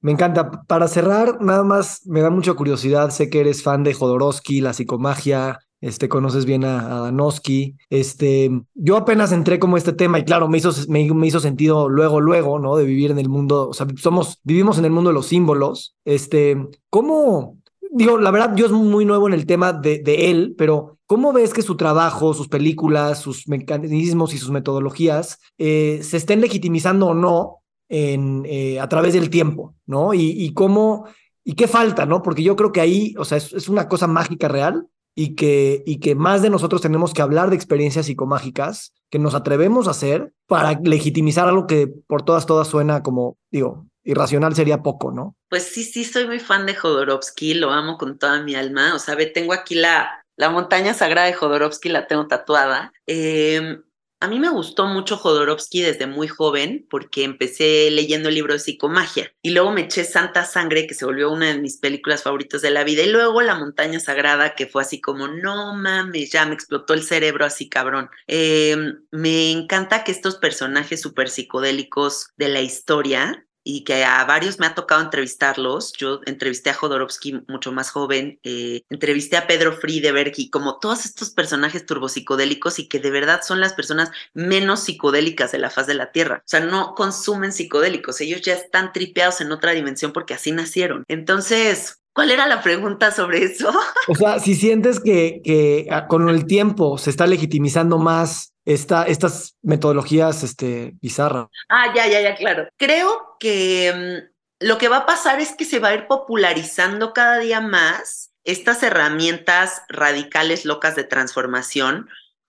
Me encanta. Para cerrar, nada más me da mucha curiosidad. Sé que eres fan de Jodorowsky, la psicomagia, este, conoces bien a, Danowski. Este, yo apenas entré como este tema y claro, me hizo, me, hizo sentido luego, luego, ¿no? De vivir en el mundo, o sea, somos, vivimos en el mundo de los símbolos. Este, ¿cómo, digo, la verdad, yo es muy nuevo en el tema de, él, pero ¿cómo ves que su trabajo, sus películas, sus mecanismos y sus metodologías eh, se estén legitimizando o no en, eh, a través del tiempo, ¿no? Y, cómo, y qué falta, ¿no? Porque yo creo que ahí, o sea, es una cosa mágica real, y que, y que más de nosotros tenemos que hablar de experiencias psicomágicas que nos atrevemos a hacer para legitimizar algo que por todas, todas suena como, digo, irracional sería poco, ¿no? Pues sí, sí, soy muy fan de Jodorowsky, lo amo con toda mi alma. O sea, ve, tengo aquí la, la montaña sagrada de Jodorowsky, la tengo tatuada. Eh, a mí me gustó mucho Jodorowsky desde muy joven porque empecé leyendo el libro de psicomagia y luego me eché Santa Sangre que se volvió una de mis películas favoritas de la vida y luego La montaña sagrada que fue así como no mames, ya me explotó el cerebro así cabrón. Em, me encanta que estos personajes súper psicodélicos de la historia y que a varios me ha tocado entrevistarlos. Yo entrevisté a Jodorowsky mucho más joven, eh, entrevisté a Pedro Friedeberg y como todos estos personajes turbopsicodélicos y que de verdad son las personas menos psicodélicas de la faz de la Tierra. O sea, no consumen psicodélicos, ellos ya están tripeados en otra dimensión porque así nacieron. Entonces, ¿Cuál era la pregunta sobre eso? O sea, si sientes que, que ah, con el tiempo se está legitimizando más esta, estas metodologías este, bizarras. Ah, ya, ya, ya, claro. Creo que mm, lo que va a pasar es que se va a ir popularizando cada día más estas herramientas radicales locas de transformación,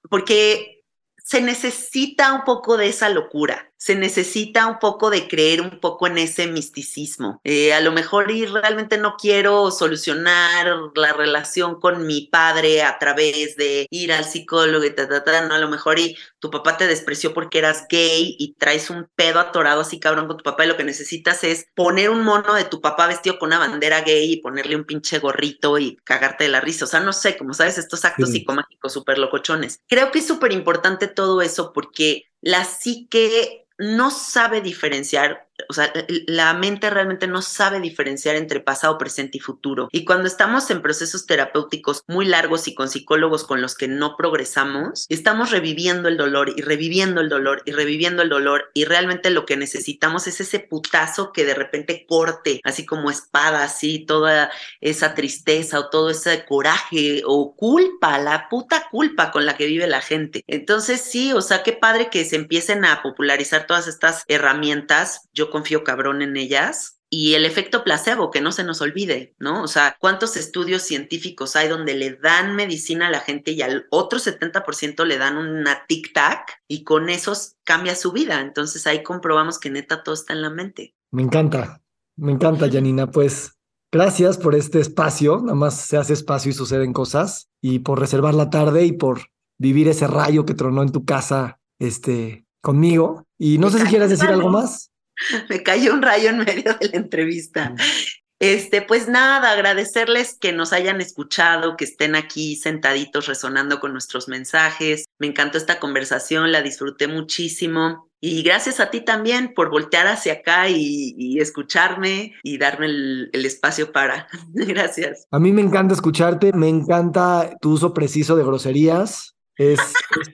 porque se necesita un poco de esa locura se necesita un poco de creer un poco en ese misticismo. Eh, a lo mejor y realmente no quiero solucionar la relación con mi padre a través de ir al psicólogo y ta, ta, ta, no, a lo mejor y tu papá te despreció porque eras gay y traes un pedo atorado así cabrón con tu papá y lo que necesitas es poner un mono de tu papá vestido con una bandera gay y ponerle un pinche gorrito y cagarte de la risa. O sea, no sé, como sabes, estos actos psicomágicos súper locochones. Creo que es súper importante todo eso porque la psique no sabe diferenciar o sea, la mente realmente no sabe diferenciar entre pasado, presente y futuro. Y cuando estamos en procesos terapéuticos muy largos y con psicólogos con los que no progresamos, estamos reviviendo el dolor y reviviendo el dolor y reviviendo el dolor y realmente lo que necesitamos es ese putazo que de repente corte, así como espada, así toda esa tristeza o todo ese coraje o culpa, la puta culpa con la que vive la gente. Entonces sí, o sea, qué padre que se empiecen a popularizar todas estas herramientas. Yo confío cabrón en ellas. Y el efecto placebo, que no se nos olvide, ¿no? O sea, ¿cuántos estudios científicos hay donde le dan medicina a la gente y al otro 70% le dan una tic-tac y con esos cambia su vida? Entonces ahí comprobamos que neta todo está en la mente. Me encanta, me encanta, Janina. Pues gracias por este espacio. Nada más se hace espacio y suceden cosas. Y por reservar la tarde y por vivir ese rayo que tronó en tu casa este, conmigo. Y no sé si quieres decir algo más. me cayó un rayo en medio de la entrevista. Este, pues nada, agradecerles que nos hayan escuchado, que estén aquí sentaditos resonando con nuestros mensajes. Me encantó esta conversación, la disfruté muchísimo. Y gracias a ti también por voltear hacia acá y, escucharme y darme el, espacio para. gracias. A mí me encanta escucharte, me encanta tu uso preciso de groserías. Es,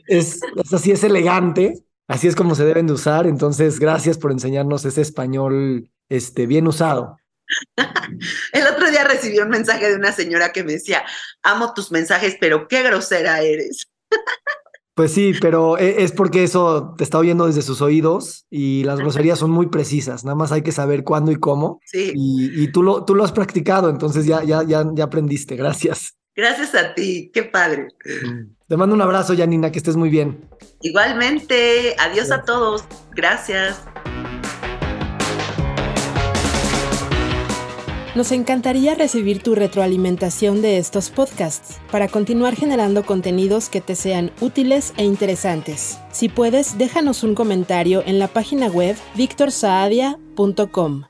es, es así, es elegante así es como se deben de usar. Entonces, gracias por enseñarnos ese español este, bien usado. El otro día recibí un mensaje de una señora que me decía, amo tus mensajes, pero qué grosera eres. Pues sí, pero e, es porque eso te está oyendo desde sus oídos y las groserías son muy precisas, nada más hay que saber cuándo y cómo. Sí. Y, tú, lo, tú lo has practicado, entonces ya, ya, ya, ya aprendiste, gracias. Gracias a ti, qué padre. Te mando un abrazo, Janina, que estés muy bien. Igualmente, adiós a todos. Gracias. Nos encantaría recibir tu retroalimentación de estos podcasts para continuar generando contenidos que te sean útiles e interesantes. Si puedes, déjanos un comentario en la página web victorsaadia.com.